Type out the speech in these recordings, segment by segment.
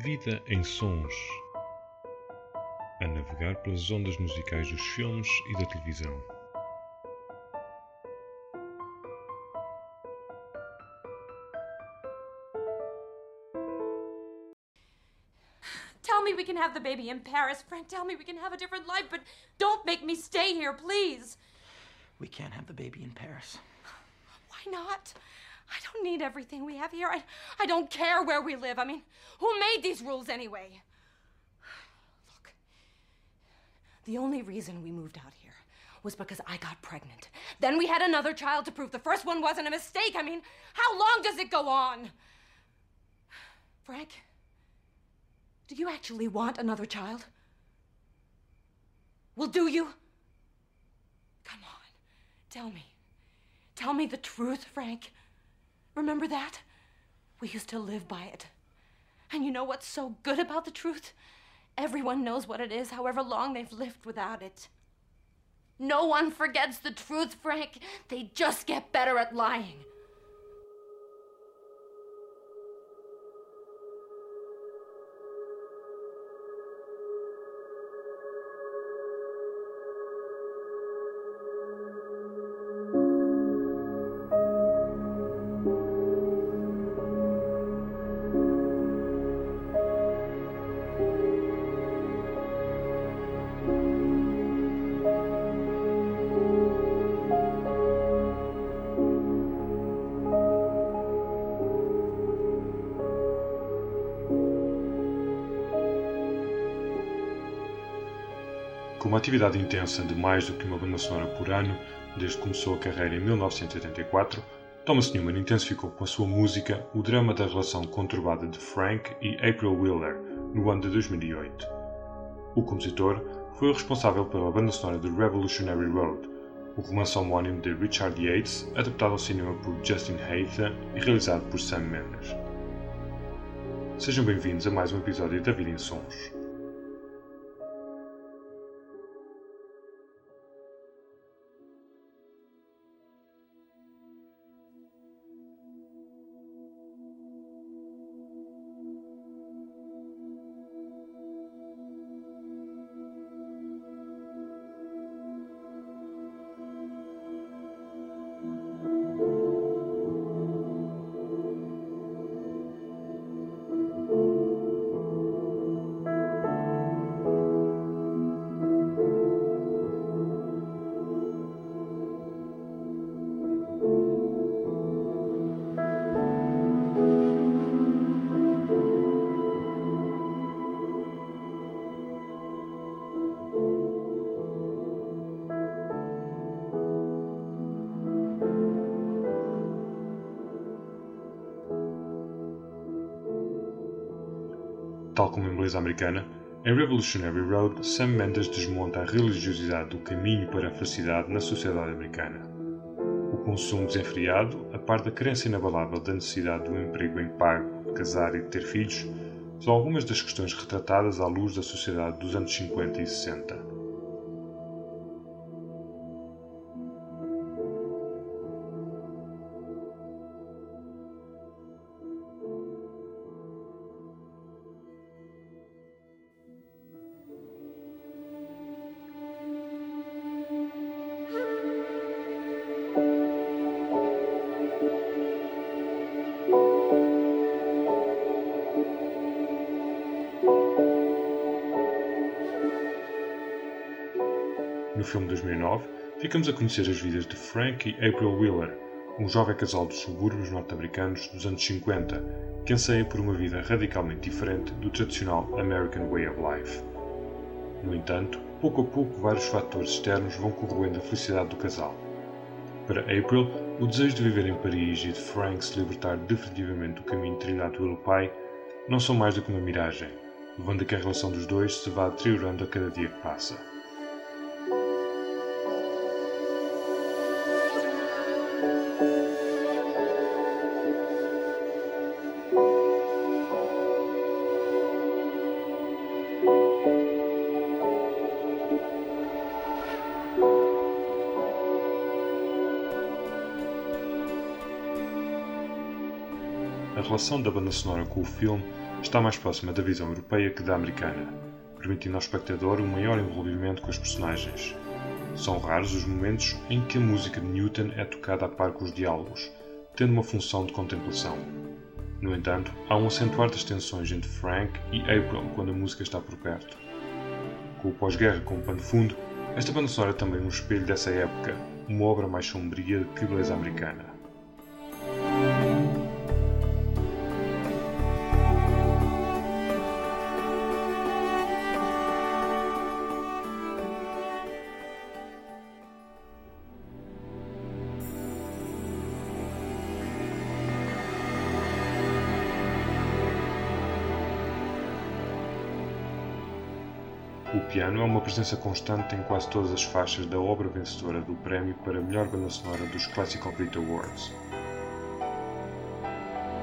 Vida em sons. A navegar pelas ondas musicais dos filmes e da televisão. Tell me we can have the baby in Paris. Frank, tell me we can have a different life, but don't make me stay here, please. We can't have the baby in Paris. Why not? I don't need everything we have here. I, I don't care where we live. I mean, who made these rules anyway? Look, the only reason we moved out here was because I got pregnant. Then we had another child to prove the first one wasn't a mistake. I mean, how long does it go on? Frank, do you actually want another child? Well, do you? Come on, tell me. Tell me the truth, Frank. Remember that? We used to live by it. And you know what's so good about the truth? Everyone knows what it is, however long they've lived without it. No one forgets the truth, Frank. They just get better at lying. Com uma atividade intensa de mais do que uma banda sonora por ano, desde que começou a carreira em 1984, Thomas Newman intensificou com a sua música o drama da relação conturbada de Frank e April Wheeler no ano de 2008. O compositor foi o responsável pela banda sonora de Revolutionary Road, o romance homónimo de Richard Yates, adaptado ao cinema por Justin Haytha e realizado por Sam Mendes. Sejam bem-vindos a mais um episódio da Vida em Sons. Tal como em Beleza Americana, em Revolutionary Road, Sam Mendes desmonta a religiosidade do caminho para a felicidade na sociedade americana. O consumo desenfreado, a par da crença inabalável da necessidade de um emprego bem pago, de casar e de ter filhos, são algumas das questões retratadas à luz da sociedade dos anos 50 e 60. Filme de 2009, ficamos a conhecer as vidas de Frank e April Wheeler, um jovem casal dos subúrbios norte-americanos dos anos 50 que anseia por uma vida radicalmente diferente do tradicional American Way of Life. No entanto, pouco a pouco vários fatores externos vão corroendo a felicidade do casal. Para April, o desejo de viver em Paris e de Frank se libertar definitivamente do caminho trilhado pelo pai não são mais do que uma miragem, levando a que a relação dos dois se vá deteriorando a cada dia que passa. A relação da banda sonora com o filme está mais próxima da visão europeia que da americana, permitindo ao espectador um maior envolvimento com os personagens. São raros os momentos em que a música de Newton é tocada a par com os diálogos, tendo uma função de contemplação. No entanto, há um acentuar das tensões entre Frank e April quando a música está por perto. Com o pós-guerra como pano fundo, esta banda sonora é também um espelho dessa época, uma obra mais sombria que beleza americana. O piano é uma presença constante em quase todas as faixas da obra vencedora do prémio para melhor banda sonora dos Classical Brit Awards.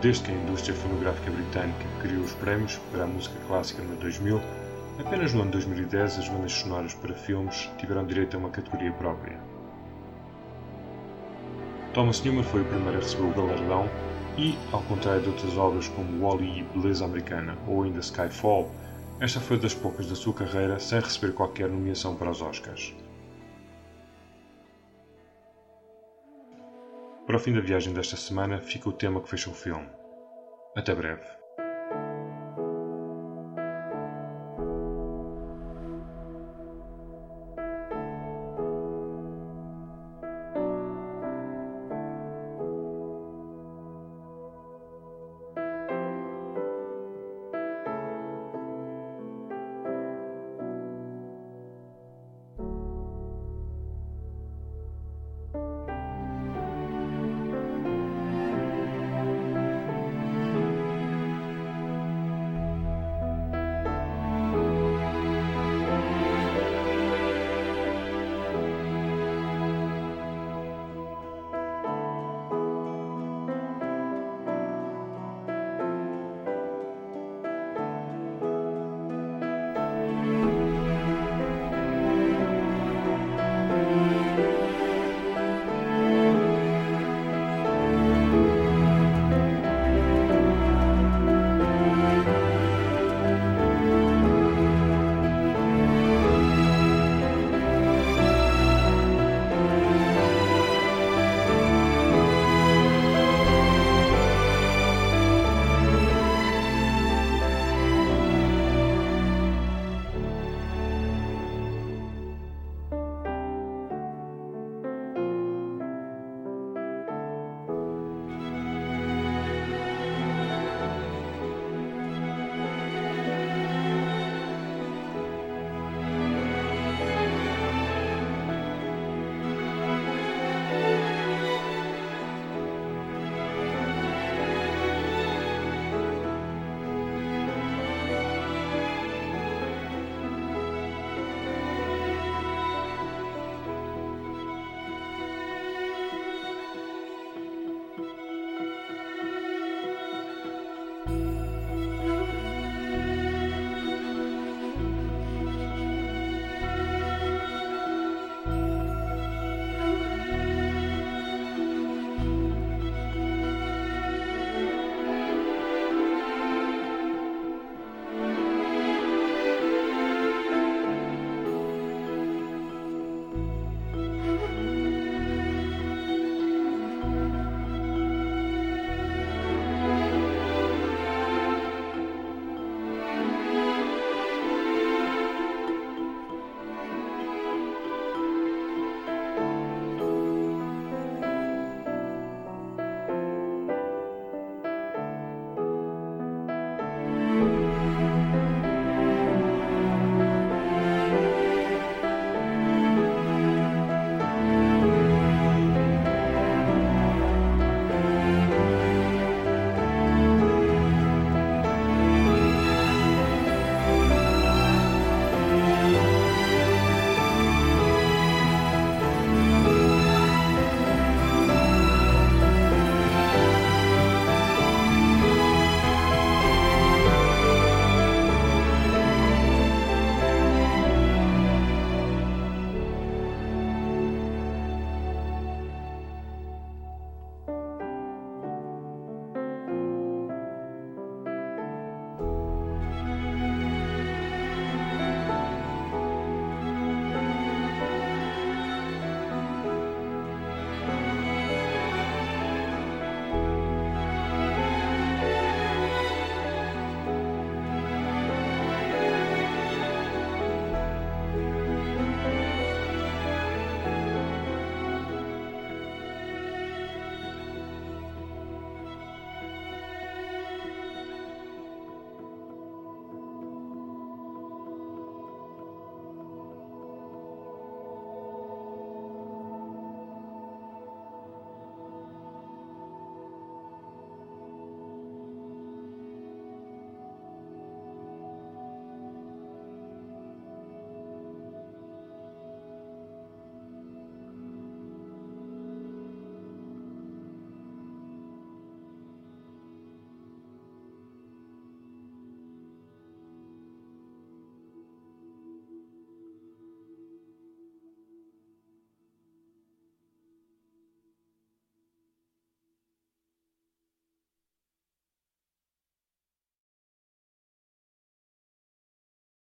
Desde que a indústria fonográfica britânica criou os prémios para a música clássica no 2000, apenas no ano 2010 as bandas sonoras para filmes tiveram direito a uma categoria própria. Thomas Newman foi o primeiro a receber o galardão e, ao contrário de outras obras como Wall-E Beleza Americana ou ainda Skyfall, esta foi das poucas da sua carreira sem receber qualquer nomeação para os Oscars. Para o fim da viagem desta semana fica o tema que fecha o filme. Até breve.